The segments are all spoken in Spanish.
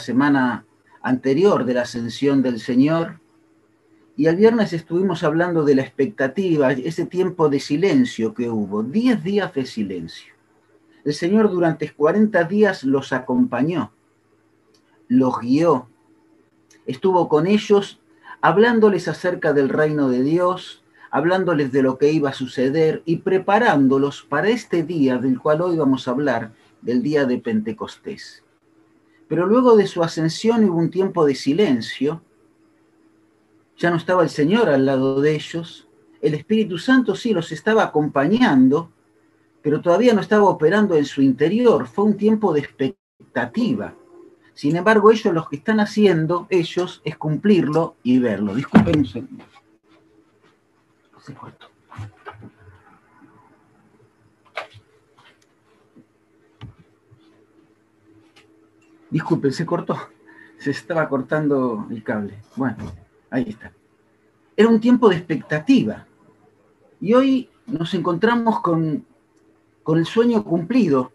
semana anterior de la ascensión del Señor, y el viernes estuvimos hablando de la expectativa, ese tiempo de silencio que hubo, diez días de silencio. El Señor durante 40 días los acompañó, los guió, estuvo con ellos hablándoles acerca del reino de Dios, hablándoles de lo que iba a suceder y preparándolos para este día del cual hoy vamos a hablar, del día de Pentecostés. Pero luego de su ascensión hubo un tiempo de silencio, ya no estaba el Señor al lado de ellos, el Espíritu Santo sí los estaba acompañando, pero todavía no estaba operando en su interior, fue un tiempo de expectativa. Sin embargo, ellos lo que están haciendo, ellos, es cumplirlo y verlo. Disculpen un segundo. Se cortó. Disculpen, se cortó. Se estaba cortando el cable. Bueno, ahí está. Era un tiempo de expectativa. Y hoy nos encontramos con, con el sueño cumplido,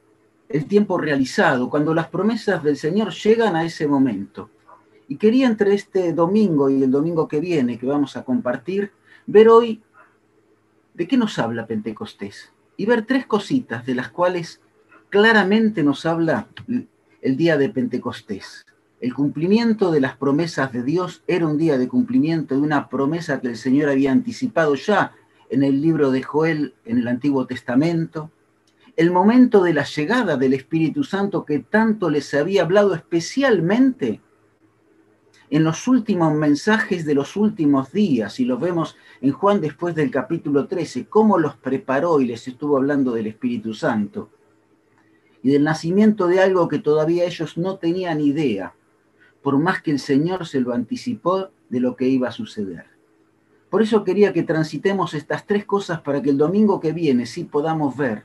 el tiempo realizado, cuando las promesas del Señor llegan a ese momento. Y quería entre este domingo y el domingo que viene, que vamos a compartir, ver hoy de qué nos habla Pentecostés. Y ver tres cositas de las cuales claramente nos habla el día de Pentecostés. El cumplimiento de las promesas de Dios era un día de cumplimiento de una promesa que el Señor había anticipado ya en el libro de Joel en el Antiguo Testamento el momento de la llegada del Espíritu Santo que tanto les había hablado especialmente en los últimos mensajes de los últimos días, y lo vemos en Juan después del capítulo 13, cómo los preparó y les estuvo hablando del Espíritu Santo, y del nacimiento de algo que todavía ellos no tenían idea, por más que el Señor se lo anticipó de lo que iba a suceder. Por eso quería que transitemos estas tres cosas para que el domingo que viene sí podamos ver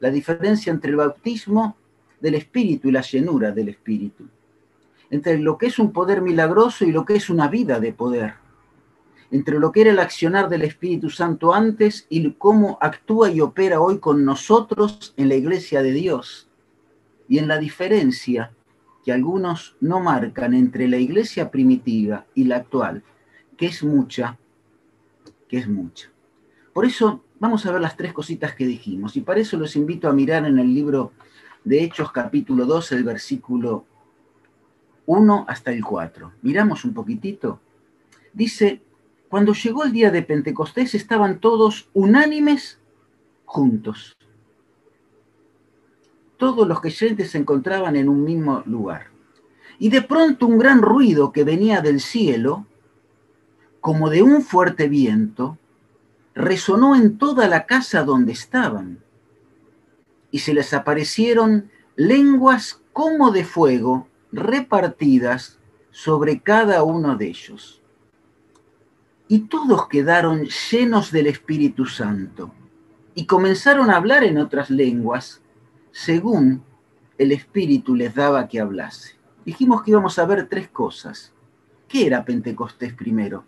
la diferencia entre el bautismo del Espíritu y la llenura del Espíritu, entre lo que es un poder milagroso y lo que es una vida de poder, entre lo que era el accionar del Espíritu Santo antes y cómo actúa y opera hoy con nosotros en la iglesia de Dios, y en la diferencia que algunos no marcan entre la iglesia primitiva y la actual, que es mucha, que es mucha. Por eso vamos a ver las tres cositas que dijimos. Y para eso los invito a mirar en el libro de Hechos capítulo 2, el versículo 1 hasta el 4. Miramos un poquitito. Dice, cuando llegó el día de Pentecostés estaban todos unánimes juntos. Todos los creyentes se encontraban en un mismo lugar. Y de pronto un gran ruido que venía del cielo, como de un fuerte viento, resonó en toda la casa donde estaban, y se les aparecieron lenguas como de fuego repartidas sobre cada uno de ellos. Y todos quedaron llenos del Espíritu Santo y comenzaron a hablar en otras lenguas según el Espíritu les daba que hablase. Dijimos que íbamos a ver tres cosas. ¿Qué era Pentecostés primero?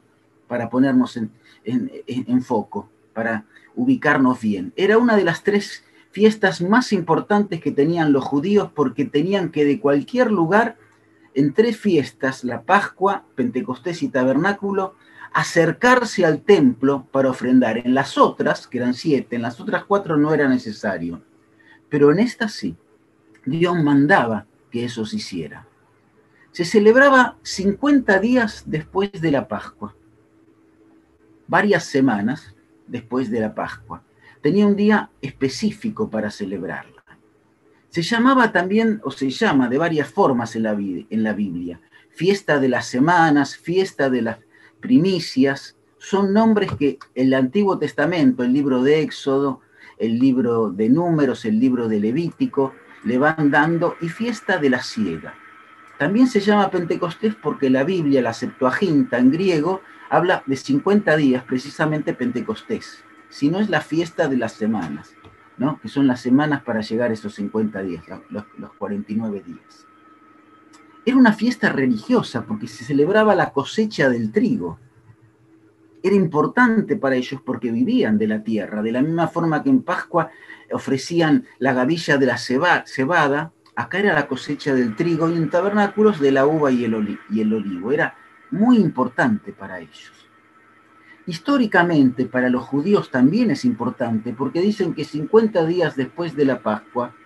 Para ponernos en, en, foco para ubicarnos bien. Era una de las tres fiestas más importantes que tenían los judíos porque tenían que de cualquier lugar, en tres fiestas, la Pascua, Pentecostés y Tabernáculo, acercarse al templo para ofrendar. En las otras, que eran siete, en las otras cuatro no era necesario, pero en esta sí. Dios mandaba que eso se hiciera. Se celebraba 50 días después de la Pascua varias semanas después de la Pascua. Tenía un día específico para celebrarla. Se llamaba también, o se llama de varias formas en la, Biblia, fiesta de las semanas, fiesta de las primicias, son nombres que el Antiguo Testamento, el libro de Éxodo, el libro de Números, el libro de Levítico, le van dando, y fiesta de la siega. También se llama Pentecostés porque la Biblia, la Septuaginta en griego, habla de 50 días, precisamente Pentecostés, si no es la fiesta de las semanas, ¿no? que son las semanas para llegar a esos 50 días, los, los 49 días. Era una fiesta religiosa porque se celebraba la cosecha del trigo. Era importante para ellos porque vivían de la tierra, de la misma forma que en Pascua ofrecían la gavilla de la cebada, Acá era la cosecha del trigo y en tabernáculos de la uva y el, y el olivo. Era muy importante para ellos. Históricamente para los judíos también es importante porque dicen que 50 días después de la Pascua,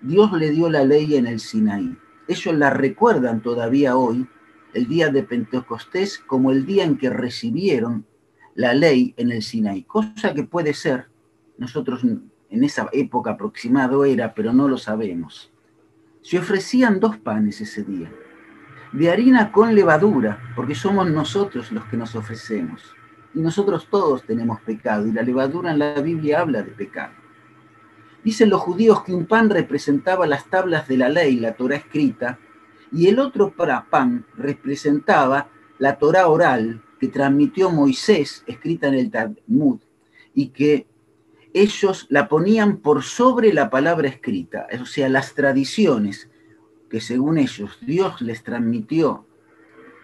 Dios le dio la ley en el Sinaí. Ellos la recuerdan todavía hoy, el día de Pentecostés, como el día en que recibieron la ley en el Sinaí, cosa que puede ser, nosotros en esa época aproximado era, pero no lo sabemos. Se ofrecían dos panes ese día, de harina con levadura, porque somos nosotros los que nos ofrecemos. Y nosotros todos tenemos pecado, y la levadura en la Biblia habla de pecado. Dicen los judíos que un pan representaba las tablas de la ley, la Torah escrita, y el otro pan representaba la Torah oral que transmitió Moisés, escrita en el Talmud, y que ellos la ponían por sobre la palabra escrita, o sea, las tradiciones que según ellos Dios les transmitió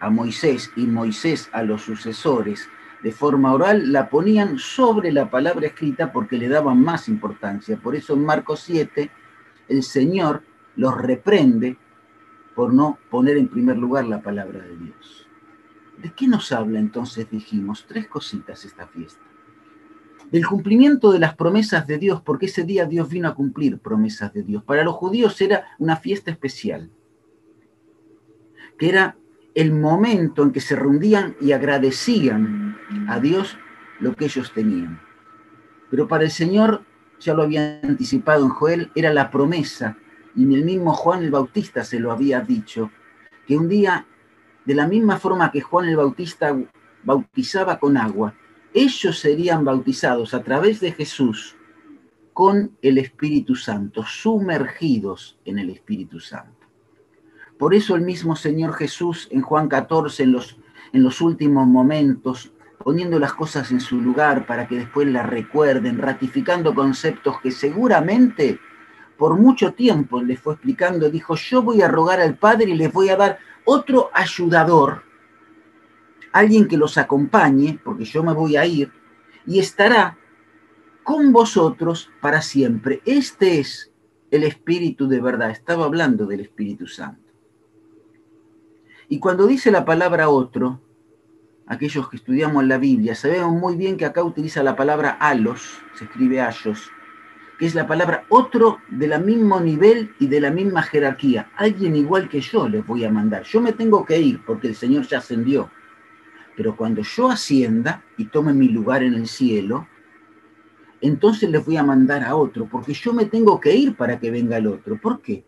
a Moisés y Moisés a los sucesores de forma oral, la ponían sobre la palabra escrita porque le daban más importancia. Por eso en Marcos 7 el Señor los reprende por no poner en primer lugar la palabra de Dios. ¿De qué nos habla entonces, dijimos? Tres cositas esta fiesta. Del cumplimiento de las promesas de Dios, porque ese día Dios vino a cumplir promesas de Dios. Para los judíos era una fiesta especial, que era el momento en que se reunían y agradecían a Dios lo que ellos tenían. Pero para el Señor, ya lo había anticipado en Joel, era la promesa, y el mismo Juan el Bautista se lo había dicho, que un día, de la misma forma que Juan el Bautista bautizaba con agua, ellos serían bautizados a través de Jesús con el Espíritu Santo, sumergidos en el Espíritu Santo. Por eso el mismo Señor Jesús en Juan 14, en los, en los últimos momentos, poniendo las cosas en su lugar para que después las recuerden, ratificando conceptos que seguramente por mucho tiempo les fue explicando, dijo, yo voy a rogar al Padre y les voy a dar otro ayudador, alguien que los acompañe, porque yo me voy a ir, y estará con vosotros para siempre. Este es el Espíritu de verdad. Estaba hablando del Espíritu Santo. Y cuando dice la palabra otro, aquellos que estudiamos la Biblia, sabemos muy bien que acá utiliza la palabra alos, se escribe ayos, que es la palabra otro de la mismo nivel y de la misma jerarquía. Alguien igual que yo les voy a mandar. Yo me tengo que ir porque el Señor ya ascendió. Pero cuando yo ascienda y tome mi lugar en el cielo, entonces les voy a mandar a otro, porque yo me tengo que ir para que venga el otro. ¿Por qué?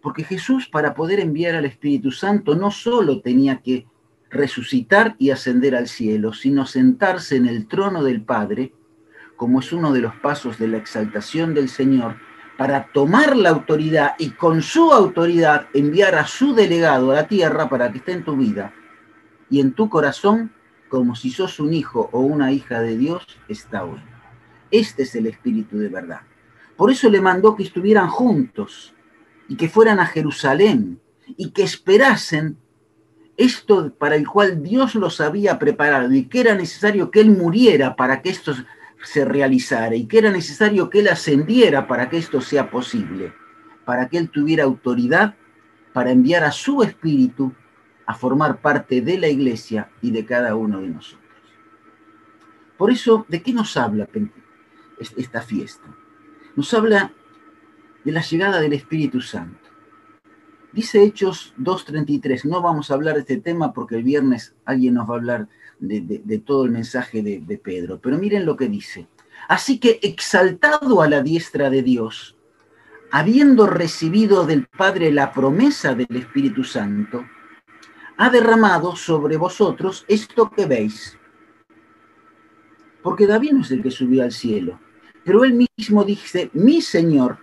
Porque Jesús para poder enviar al Espíritu Santo no solo tenía que resucitar y ascender al cielo, sino sentarse en el trono del Padre, como es uno de los pasos de la exaltación del Señor, para tomar la autoridad y con su autoridad enviar a su delegado a la tierra para que esté en tu vida y en tu corazón como si sos un hijo o una hija de Dios está hoy. Este es el Espíritu de verdad. Por eso le mandó que estuvieran juntos, y que fueran a Jerusalén y que esperasen esto para el cual Dios los había preparado y que era necesario que Él muriera para que esto se realizara y que era necesario que Él ascendiera para que esto sea posible, para que Él tuviera autoridad para enviar a su espíritu a formar parte de la iglesia y de cada uno de nosotros. Por eso, ¿de qué nos habla esta fiesta? Nos habla de la llegada del Espíritu Santo. Dice Hechos 2.33, no vamos a hablar de este tema porque el viernes alguien nos va a hablar de, todo el mensaje de, de Pedro, pero miren lo que dice. Así que exaltado a la diestra de Dios, habiendo recibido del Padre la promesa del Espíritu Santo, ha derramado sobre vosotros esto que veis. Porque David no es el que subió al cielo, pero él mismo dice, mi Señor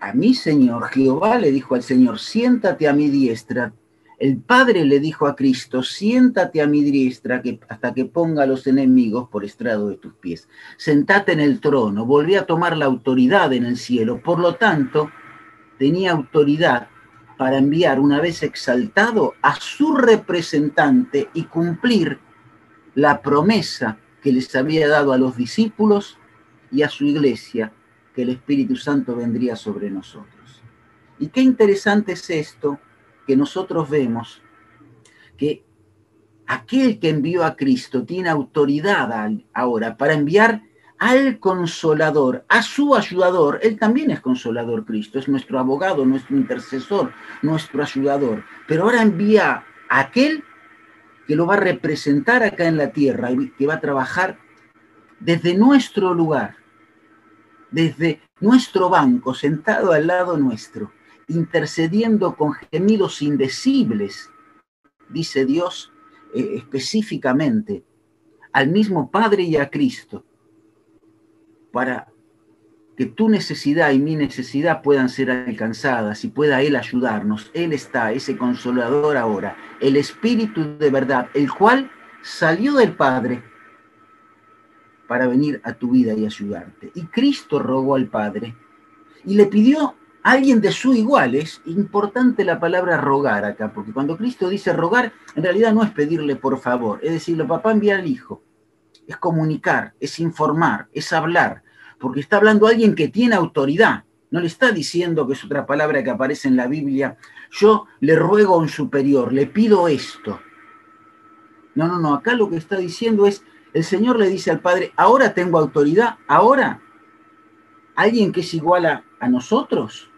a mi Señor, Jehová le dijo al Señor, siéntate a mi diestra. El Padre le dijo a Cristo, siéntate a mi diestra hasta que ponga a los enemigos por estrado de tus pies. Sentate en el trono, volví a tomar la autoridad en el cielo. Por lo tanto, tenía autoridad para enviar una vez exaltado a su representante y cumplir la promesa que les había dado a los discípulos y a su iglesia que el Espíritu Santo vendría sobre nosotros. Y qué interesante es esto que nosotros vemos, que aquel que envió a Cristo tiene autoridad ahora para enviar al consolador, a su ayudador. Él también es consolador, Cristo, es nuestro abogado, nuestro intercesor, nuestro ayudador. Pero ahora envía a aquel que lo va a representar acá en la tierra y que va a trabajar desde nuestro lugar, desde nuestro banco, sentado al lado nuestro, intercediendo con gemidos indecibles, dice Dios eh, específicamente, al mismo Padre y a Cristo, para que tu necesidad y mi necesidad puedan ser alcanzadas y pueda Él ayudarnos. Él está, ese consolador ahora, el Espíritu de verdad, el cual salió del Padre para venir a tu vida y ayudarte. Y Cristo rogó al Padre y le pidió alguien de su igual. Es importante la palabra rogar acá, porque cuando Cristo dice rogar, en realidad no es pedirle por favor, es decirle, papá envía al Hijo. Es comunicar, es informar, es hablar, porque está hablando alguien que tiene autoridad. No le está diciendo, que es otra palabra que aparece en la Biblia, yo le ruego a un superior, le pido esto. No, no, no, acá lo que está diciendo es, el Señor le dice al Padre, ahora tengo autoridad, ahora alguien que es igual a, nosotros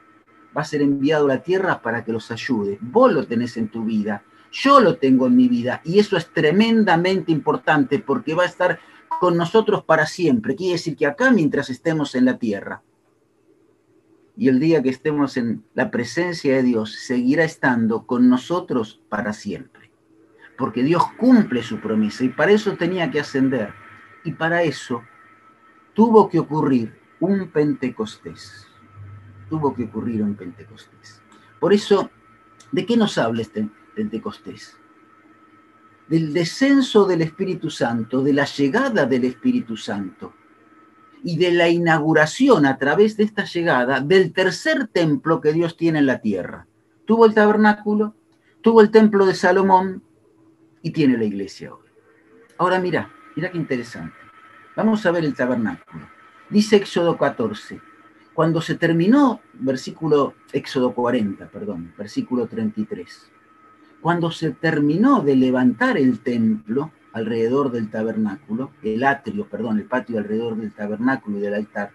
va a ser enviado a la tierra para que los ayude. Vos lo tenés en tu vida, yo lo tengo en mi vida y eso es tremendamente importante porque va a estar con nosotros para siempre. Quiere decir que acá mientras estemos en la tierra y el día que estemos en la presencia de Dios seguirá estando con nosotros para siempre porque Dios cumple su promesa y para eso tenía que ascender. Y para eso tuvo que ocurrir un Pentecostés. Tuvo que ocurrir un Pentecostés. Por eso, ¿de qué nos habla este Pentecostés? Del descenso del Espíritu Santo, de la llegada del Espíritu Santo y de la inauguración a través de esta llegada del tercer templo que Dios tiene en la tierra. Tuvo el tabernáculo, tuvo el templo de Salomón, y tiene la iglesia hoy. Ahora mira, mira qué interesante. Vamos a ver el tabernáculo. Dice Éxodo 14, cuando se terminó, versículo Éxodo 40, perdón, versículo 33, cuando se terminó de levantar el templo alrededor del tabernáculo, el atrio, perdón, el patio alrededor del tabernáculo y del altar,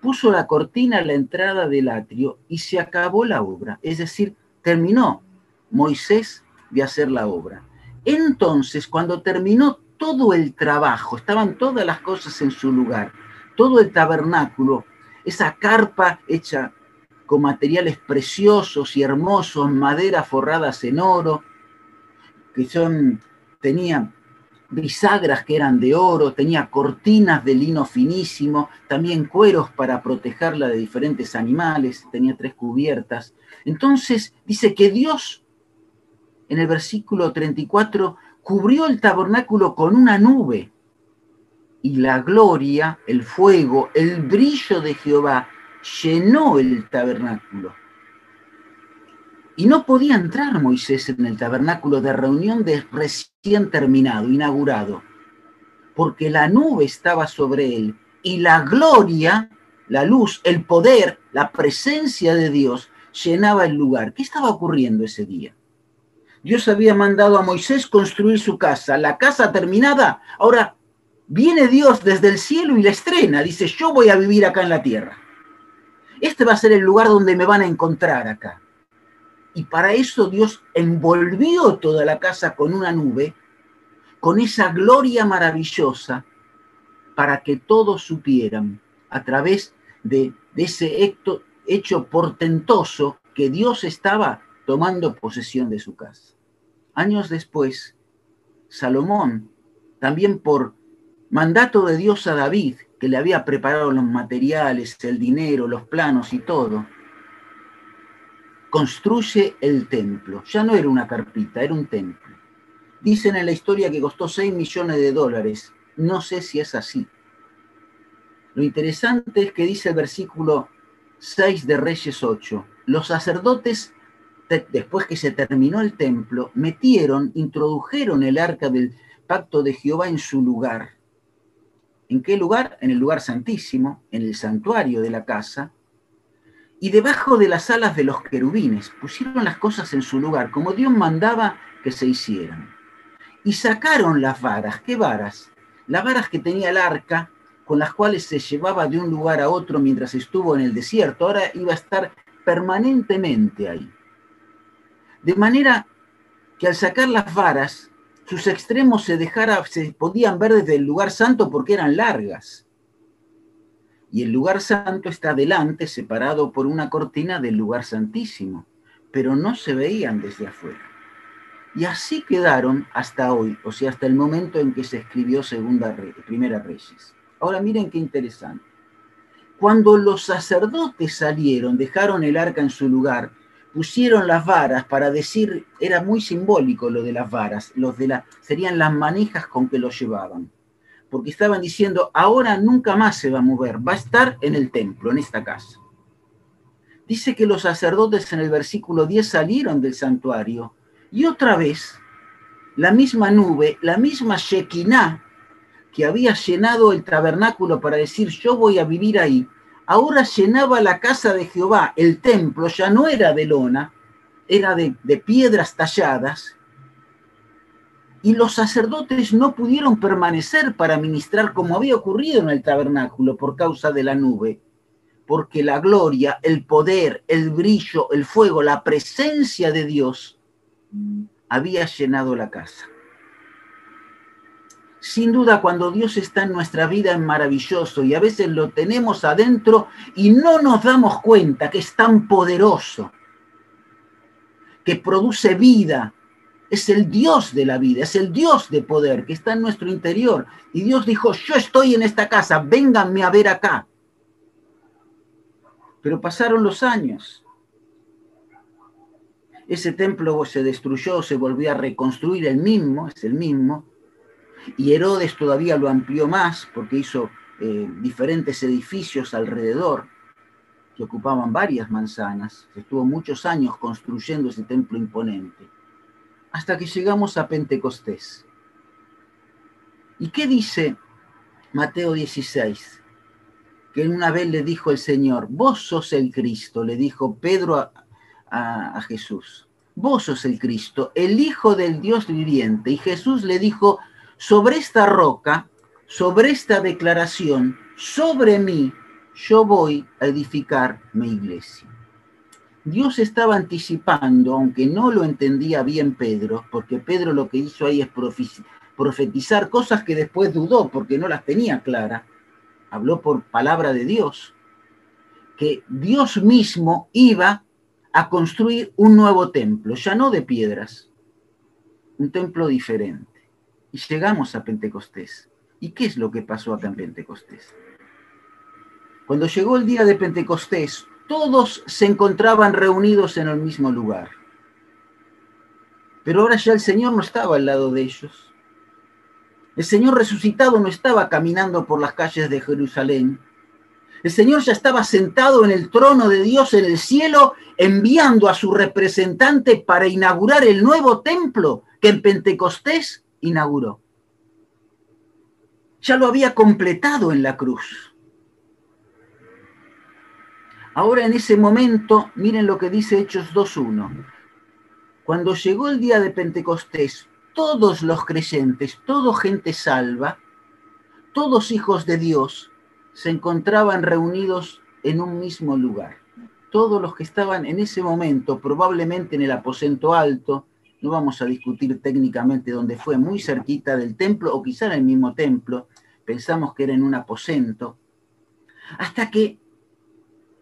puso la cortina a la entrada del atrio y se acabó la obra, es decir, terminó. Moisés de hacer la obra. Entonces, cuando terminó todo el trabajo, estaban todas las cosas en su lugar, todo el tabernáculo, esa carpa hecha con materiales preciosos y hermosos, madera forradas en oro, que son, tenía bisagras que eran de oro, tenía cortinas de lino finísimo, también cueros para protegerla de diferentes animales, tenía tres cubiertas. Entonces dice que Dios en el versículo 34, cubrió el tabernáculo con una nube y la gloria, el fuego, el brillo de Jehová llenó el tabernáculo. Y no podía entrar Moisés en el tabernáculo de reunión de recién terminado, inaugurado, porque la nube estaba sobre él y la gloria, la luz, el poder, la presencia de Dios llenaba el lugar. ¿Qué estaba ocurriendo ese día? Dios había mandado a Moisés construir su casa, la casa terminada, ahora viene Dios desde el cielo y la estrena, dice, yo voy a vivir acá en la tierra. Este va a ser el lugar donde me van a encontrar acá. Y para eso Dios envolvió toda la casa con una nube, con esa gloria maravillosa, para que todos supieran a través de, ese hecho portentoso que Dios estaba tomando posesión de su casa. Años después, Salomón, también por mandato de Dios a David, que le había preparado los materiales, el dinero, los planos y todo, construye el templo. Ya no era una carpita, era un templo. Dicen en la historia que costó 6 millones de dólares. No sé si es así. Lo interesante es que dice el versículo 6 de Reyes 8, los sacerdotes después que se terminó el templo, metieron, introdujeron el arca del pacto de Jehová en su lugar. ¿En qué lugar? En el lugar santísimo, en el santuario de la casa, y debajo de las alas de los querubines pusieron las cosas en su lugar, como Dios mandaba que se hicieran. Y sacaron las varas. ¿Qué varas? Las varas que tenía el arca, con las cuales se llevaba de un lugar a otro mientras estuvo en el desierto. Ahora iba a estar permanentemente ahí. De manera que al sacar las varas, sus extremos se, dejara, podían ver desde el lugar santo porque eran largas y el lugar santo está delante, separado por una cortina del lugar santísimo, pero no se veían desde afuera. Y así quedaron hasta hoy, o sea, hasta el momento en que se escribió Segunda Primera Reyes. Ahora miren qué interesante. Cuando los sacerdotes salieron, dejaron el arca en su lugar, pusieron las varas para decir, era muy simbólico lo de las varas, los de la, serían las manijas con que lo llevaban porque estaban diciendo, ahora nunca más se va a mover, va a estar en el templo, en esta casa. Dice que los sacerdotes en el versículo 10 salieron del santuario y otra vez la misma nube, la misma Shekinah que había llenado el tabernáculo para decir yo voy a vivir ahí, ahora llenaba la casa de Jehová, el templo ya no era de lona, era de, piedras talladas. Y los sacerdotes no pudieron permanecer para ministrar como había ocurrido en el tabernáculo por causa de la nube, porque la gloria, el poder, el brillo, el fuego, la presencia de Dios había llenado la casa. Sin duda, cuando Dios está en nuestra vida es maravilloso y a veces lo tenemos adentro y no nos damos cuenta que es tan poderoso, que produce vida, es el Dios de la vida, es el Dios de poder que está en nuestro interior. Y Dios dijo, yo estoy en esta casa, vénganme a ver acá. Pero pasaron los años. Ese templo se destruyó, se volvió a reconstruir el mismo, es el mismo. Y Herodes todavía lo amplió más porque hizo eh, diferentes edificios alrededor que ocupaban varias manzanas. Estuvo muchos años construyendo ese templo imponente hasta que llegamos a Pentecostés. ¿Y qué dice Mateo 16? Que una vez le dijo el Señor, vos sos el Cristo, le dijo Pedro a, a Jesús, vos sos el Cristo, el Hijo del Dios viviente. Y Jesús le dijo, sobre esta roca, sobre esta declaración, sobre mí, yo voy a edificar mi iglesia. Dios estaba anticipando, aunque no lo entendía bien Pedro, porque Pedro lo que hizo ahí es profetizar cosas que después dudó porque no las tenía claras, habló por palabra de Dios, que Dios mismo iba a construir un nuevo templo, ya no de piedras, un templo diferente. Y llegamos a Pentecostés. ¿Y qué es lo que pasó acá en Pentecostés? Cuando llegó el día de Pentecostés, todos se encontraban reunidos en el mismo lugar. Pero ahora ya el Señor no estaba al lado de ellos. El Señor resucitado no estaba caminando por las calles de Jerusalén. El Señor ya estaba sentado en el trono de Dios en el cielo, enviando a su representante para inaugurar el nuevo templo que en Pentecostés inauguró. Ya lo había completado en la cruz. Ahora en ese momento, miren lo que dice Hechos 2.1. Cuando llegó el día de Pentecostés, todos los creyentes, toda gente salva, todos hijos de Dios, se encontraban reunidos en un mismo lugar. Todos los que estaban en ese momento, probablemente en el aposento alto, no vamos a discutir técnicamente dónde fue, muy cerquita del templo o quizá en el mismo templo, pensamos que era en un aposento, hasta que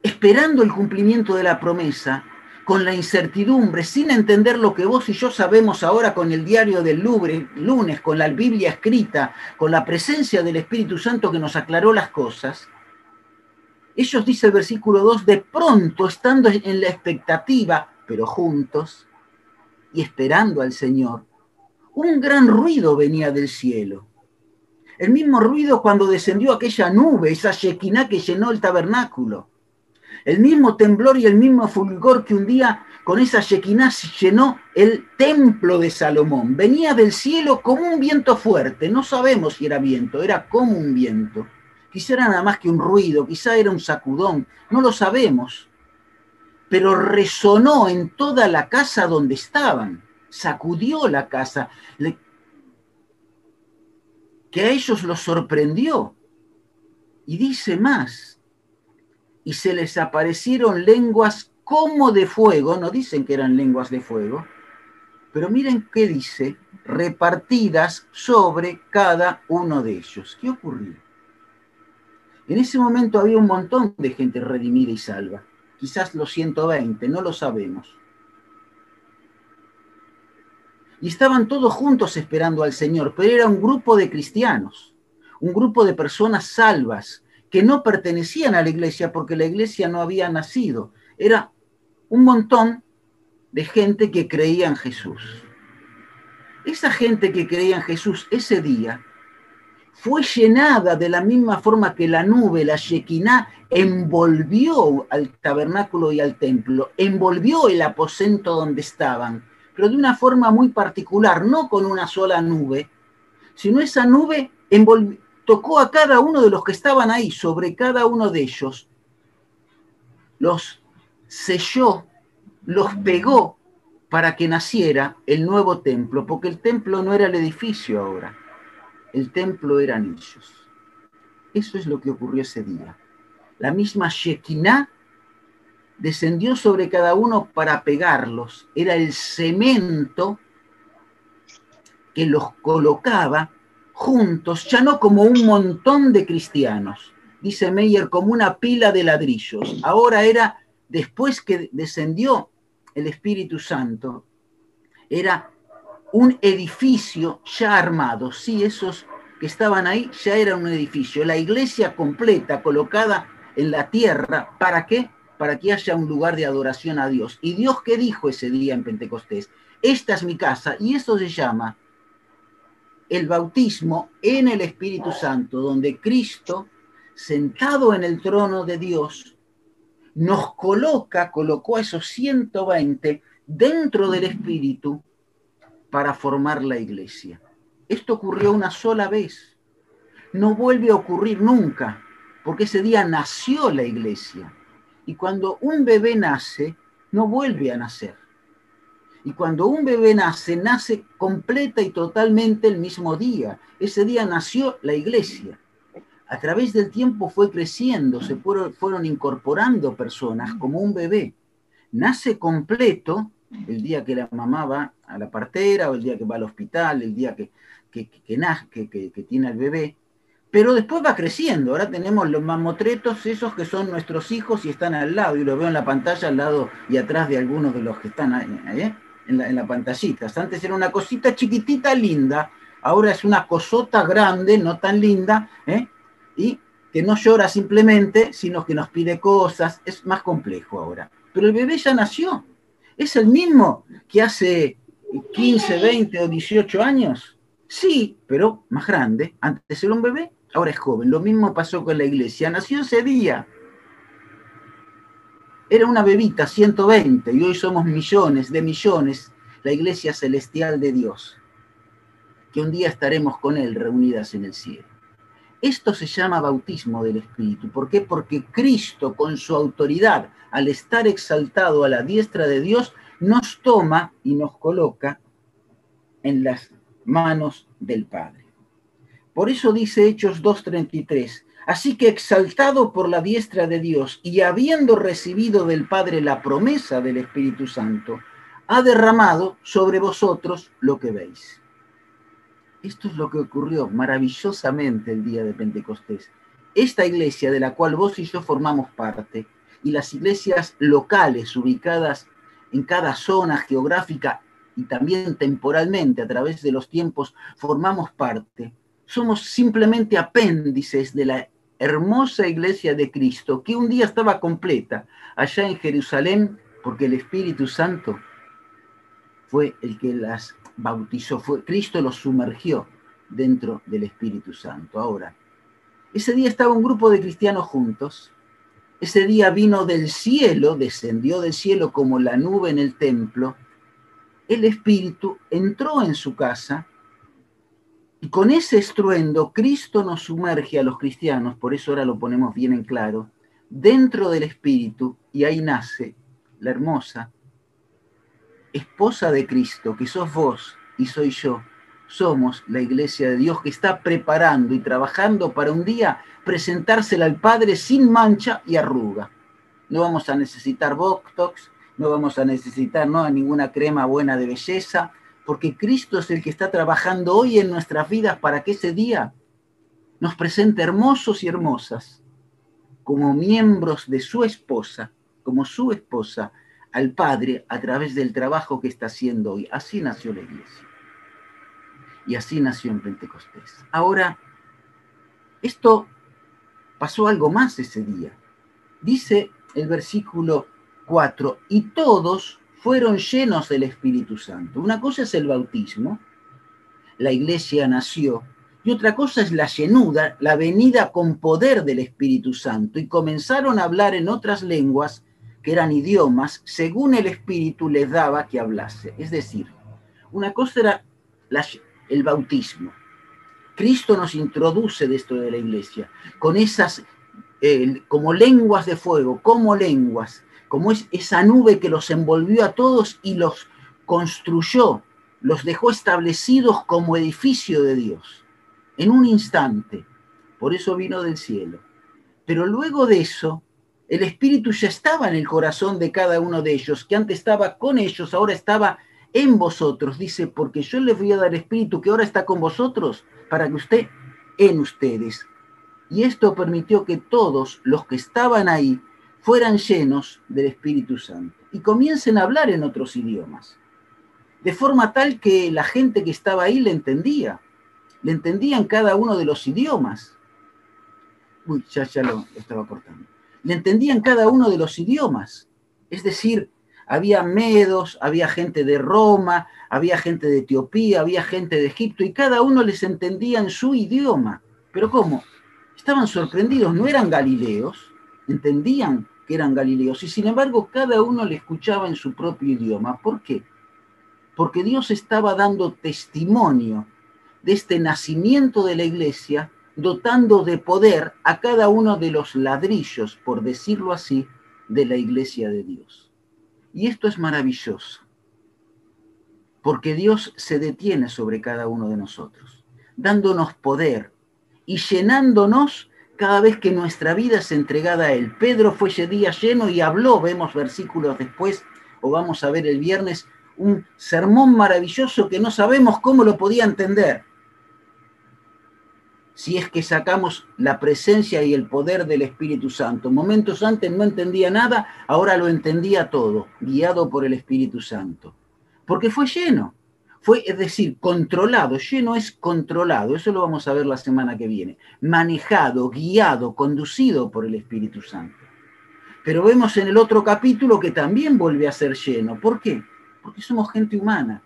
esperando el cumplimiento de la promesa, con la incertidumbre, sin entender lo que vos y yo sabemos ahora con el diario del Louvre, lunes, con la Biblia escrita, con la presencia del Espíritu Santo que nos aclaró las cosas, ellos, dice el versículo 2, de pronto, estando en la expectativa, pero juntos, y esperando al Señor, un gran ruido venía del cielo. El mismo ruido cuando descendió aquella nube, esa Shekinah que llenó el tabernáculo El mismo temblor y el mismo fulgor que un día con esa Shekinah llenó el templo de Salomón. Venía del cielo como un viento fuerte. No sabemos si era viento, era como un viento. Quizá era nada más que un ruido, quizá era un sacudón, no lo sabemos. Pero resonó en toda la casa donde estaban, sacudió la casa, que a ellos los sorprendió. Y dice más, y se les aparecieron lenguas como de fuego, no dicen que eran lenguas de fuego, pero miren qué dice, repartidas sobre cada uno de ellos. ¿Qué ocurrió? En ese momento había un montón de gente redimida y salva, quizás los 120, no lo sabemos. Y estaban todos juntos esperando al Señor, pero era un grupo de cristianos, un grupo de personas salvas que no pertenecían a la iglesia porque la iglesia no había nacido. Era un montón de gente que creía en Jesús. Esa gente que creía en Jesús ese día fue llenada de la misma forma que la nube, la Shekinah, envolvió al tabernáculo y al templo, envolvió el aposento donde estaban, pero de una forma muy particular, no con una sola nube, sino esa nube tocó a cada uno de los que estaban ahí, sobre cada uno de ellos, los selló, los pegó para que naciera el nuevo templo, porque el templo no era el edificio ahora el templo eran ellos. Eso es lo que ocurrió ese día. La misma Shekinah descendió sobre cada uno para pegarlos. Era el cemento que los colocaba juntos, ya no como un montón de cristianos, dice Meyer, como una pila de ladrillos. Ahora era, después que descendió el Espíritu Santo, era un edificio ya armado. Sí, esos que estaban ahí ya eran un edificio. La iglesia completa colocada en la tierra. ¿Para qué? Para que haya un lugar de adoración a Dios. ¿Y Dios qué dijo ese día en Pentecostés? Esta es mi casa. Y eso se llama el bautismo en el Espíritu Santo, donde Cristo, sentado en el trono de Dios, nos coloca, colocó a esos 120 dentro del Espíritu para formar la iglesia. Esto ocurrió una sola vez. No vuelve a ocurrir nunca, porque ese día nació la iglesia. Y cuando un bebé nace, no vuelve a nacer. Y cuando un bebé nace, nace completa y totalmente el mismo día. Ese día nació la iglesia. A través del tiempo fue creciendo, se fueron, incorporando personas como un bebé. Nace completo el día que la mamá va a la partera o el día que va al hospital, el día que, que, que, que, tiene al bebé, pero después va creciendo. Ahora tenemos los mamotretos, esos que son nuestros hijos y están al lado, y lo veo en la pantalla al lado y atrás de algunos de los que están ahí, ¿eh? en, la, en la pantallita. Antes era una cosita chiquitita, linda, ahora es una cosota grande, no tan linda, ¿eh? y que no llora simplemente, sino que nos pide cosas, es más complejo ahora. Pero el bebé ya nació, es el mismo que hace 15, 20 o 18 años. Sí, pero más grande. Antes era un bebé, ahora es joven. Lo mismo pasó con la iglesia. Nació ese día. Era una bebita, 120, y hoy somos millones de millones, la iglesia celestial de Dios, que un día estaremos con Él reunidas en el cielo. Esto se llama bautismo del Espíritu. ¿Por qué? Porque Cristo, con su autoridad, al estar exaltado a la diestra de Dios, nos toma y nos coloca en las manos del Padre. Por eso dice Hechos 2.33, así que exaltado por la diestra de Dios y habiendo recibido del Padre la promesa del Espíritu Santo, ha derramado sobre vosotros lo que veis. Esto es lo que ocurrió maravillosamente el día de Pentecostés. Esta iglesia de la cual vos y yo formamos parte, y las iglesias locales ubicadas en cada zona geográfica y también temporalmente a través de los tiempos formamos parte, somos simplemente apéndices de la hermosa iglesia de Cristo que un día estaba completa allá en Jerusalén porque el Espíritu Santo fue el que las bautizó, fue, Cristo los sumergió dentro del Espíritu Santo. Ahora, ese día estaba un grupo de cristianos juntos ese día vino del cielo, descendió del cielo como la nube en el templo, el Espíritu entró en su casa y con ese estruendo Cristo nos sumerge a los cristianos, por eso ahora lo ponemos bien en claro, dentro del Espíritu y ahí nace la hermosa esposa de Cristo, que sos vos y soy yo. Somos la iglesia de Dios que está preparando y trabajando para un día presentársela al Padre sin mancha y arruga. No vamos a necesitar Botox, no vamos a necesitar ¿no? ninguna crema buena de belleza, porque Cristo es el que está trabajando hoy en nuestras vidas para que ese día nos presente hermosos y hermosas, como miembros de su esposa, como su esposa, al Padre a través del trabajo que está haciendo hoy. Así nació la iglesia. Y así nació en Pentecostés. Ahora, esto pasó algo más ese día. Dice el versículo 4, y todos fueron llenos del Espíritu Santo. Una cosa es el bautismo, la iglesia nació, y otra cosa es la llenuda, la venida con poder del Espíritu Santo, y comenzaron a hablar en otras lenguas que eran idiomas, según el Espíritu les daba que hablase. Es decir, una cosa era el bautismo. Cristo nos introduce de esto de la iglesia, con esas, como lenguas de fuego, como lenguas, como es esa nube que los envolvió a todos y los construyó, los dejó establecidos como edificio de Dios, en un instante. Por eso vino del cielo. Pero luego de eso, el Espíritu ya estaba en el corazón de cada uno de ellos, que antes estaba con ellos, ahora estaba en vosotros. Dice, porque yo les voy a dar Espíritu que ahora está con vosotros, para que usted en ustedes. Y esto permitió que todos los que estaban ahí fueran llenos del Espíritu Santo y comiencen a hablar en otros idiomas, de forma tal que la gente que estaba ahí le entendía, le entendían cada uno de los idiomas. Uy, ya, ya lo estaba cortando. Le entendían cada uno de los idiomas. Es decir, había medos, había gente de Roma, había gente de Etiopía, había gente de Egipto, y cada uno les entendía en su idioma. Pero ¿cómo? Estaban sorprendidos, no eran galileos, entendían que eran galileos, y sin embargo cada uno le escuchaba en su propio idioma. ¿Por qué? Porque Dios estaba dando testimonio de este nacimiento de la iglesia, dotando de poder a cada uno de los ladrillos, por decirlo así, de la iglesia de Dios. Y esto es maravilloso, porque Dios se detiene sobre cada uno de nosotros, dándonos poder y llenándonos cada vez que nuestra vida es entregada a Él. Pedro fue ese día lleno y habló, vemos versículos después, o vamos a ver el viernes, un sermón maravilloso que no sabemos cómo lo podía entender. Si es que sacamos la presencia y el poder del Espíritu Santo. Momentos antes no entendía nada, ahora lo entendía todo, guiado por el Espíritu Santo. Porque fue lleno. Fue, es decir, controlado, lleno es controlado, eso lo vamos a ver la semana que viene, manejado, guiado, conducido por el Espíritu Santo. Pero vemos en el otro capítulo que también vuelve a ser lleno. ¿Por qué? Porque somos gente humana,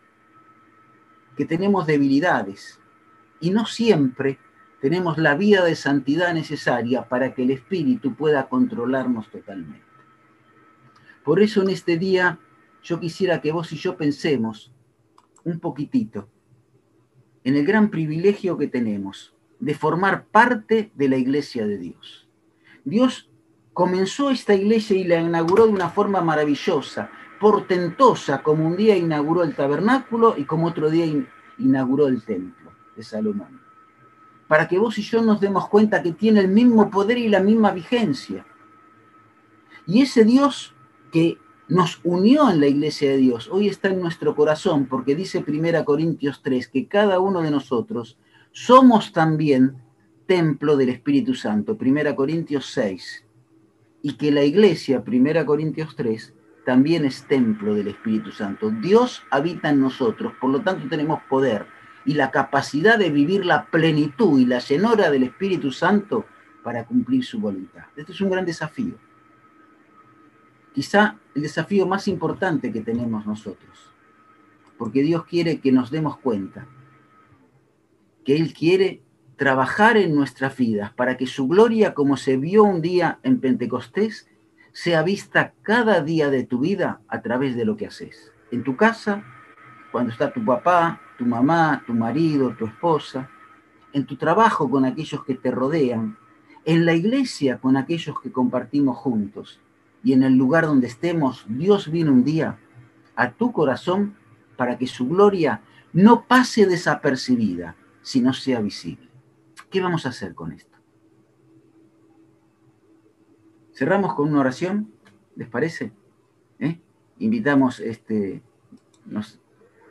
que tenemos debilidades y no siempre tenemos la vida de santidad necesaria para que el Espíritu pueda controlarnos totalmente. Por eso en este día yo quisiera que vos y yo pensemos un poquitito en el gran privilegio que tenemos de formar parte de la iglesia de Dios. Dios comenzó esta iglesia y la inauguró de una forma maravillosa, portentosa, como un día inauguró el tabernáculo y como otro día inauguró el templo de Salomón. Para que vos y yo nos demos cuenta que tiene el mismo poder y la misma vigencia. Y ese Dios que nos unió en la iglesia de Dios, hoy está en nuestro corazón, porque dice 1 Corintios 3 que cada uno de nosotros somos también templo del Espíritu Santo, 1 Corintios 6, y que la iglesia, 1 Corintios 3, también es templo del Espíritu Santo. Dios habita en nosotros, por lo tanto tenemos poder y la capacidad de vivir la plenitud y la llenura del Espíritu Santo para cumplir su voluntad. Este es un gran desafío quizá el desafío más importante que tenemos nosotros, porque Dios quiere que nos demos cuenta que Él quiere trabajar en nuestras vidas para que su gloria, como se vio un día en Pentecostés, sea vista cada día de tu vida a través de lo que haces. En tu casa, cuando está tu papá, tu mamá, tu marido, tu esposa, en tu trabajo con aquellos que te rodean, en la iglesia con aquellos que compartimos juntos y en el lugar donde estemos, Dios viene un día a tu corazón para que su gloria no pase desapercibida, sino sea visible. ¿Qué vamos a hacer con esto? Cerramos con una oración, ¿les parece? ¿Eh? Invitamos este,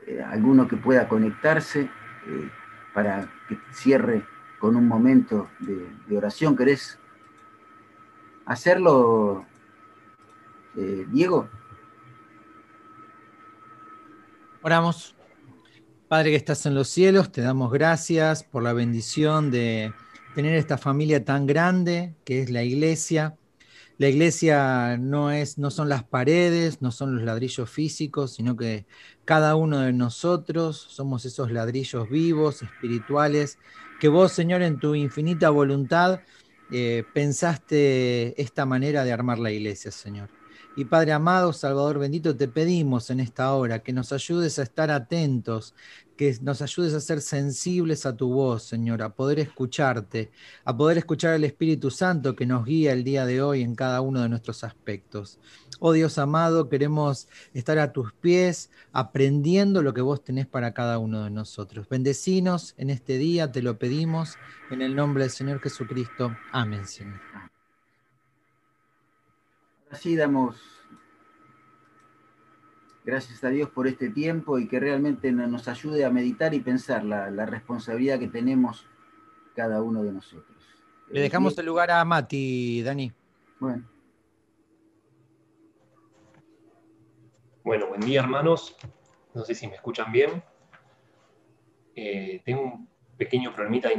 eh, alguno que pueda conectarse eh, para que cierre con un momento de, oración. ¿Querés hacerlo, eh, Diego? Oramos. Padre que estás en los cielos, te damos gracias por la bendición de tener esta familia tan grande que es la iglesia. La iglesia no, es, no son las paredes, no son los ladrillos físicos, sino que cada uno de nosotros somos esos ladrillos vivos, espirituales, que vos, Señor, en tu infinita voluntad, eh, pensaste esta manera de armar la iglesia, Señor. Y Padre amado, Salvador bendito, te pedimos en esta hora que nos ayudes a estar atentos, que nos ayudes a ser sensibles a tu voz, Señor, a poder escucharte, a poder escuchar al Espíritu Santo que nos guía el día de hoy en cada uno de nuestros aspectos. Oh Dios amado, queremos estar a tus pies, aprendiendo lo que vos tenés para cada uno de nosotros. Bendecinos en este día, te lo pedimos, en el nombre del Señor Jesucristo. Amén, Señor. Así damos gracias a Dios por este tiempo y que realmente nos ayude a meditar y pensar la, responsabilidad que tenemos cada uno de nosotros. Le dejamos el lugar a Mati, Dani. Bueno. Bueno, buen día hermanos. No sé si me escuchan bien. Eh, tengo un pequeño problemita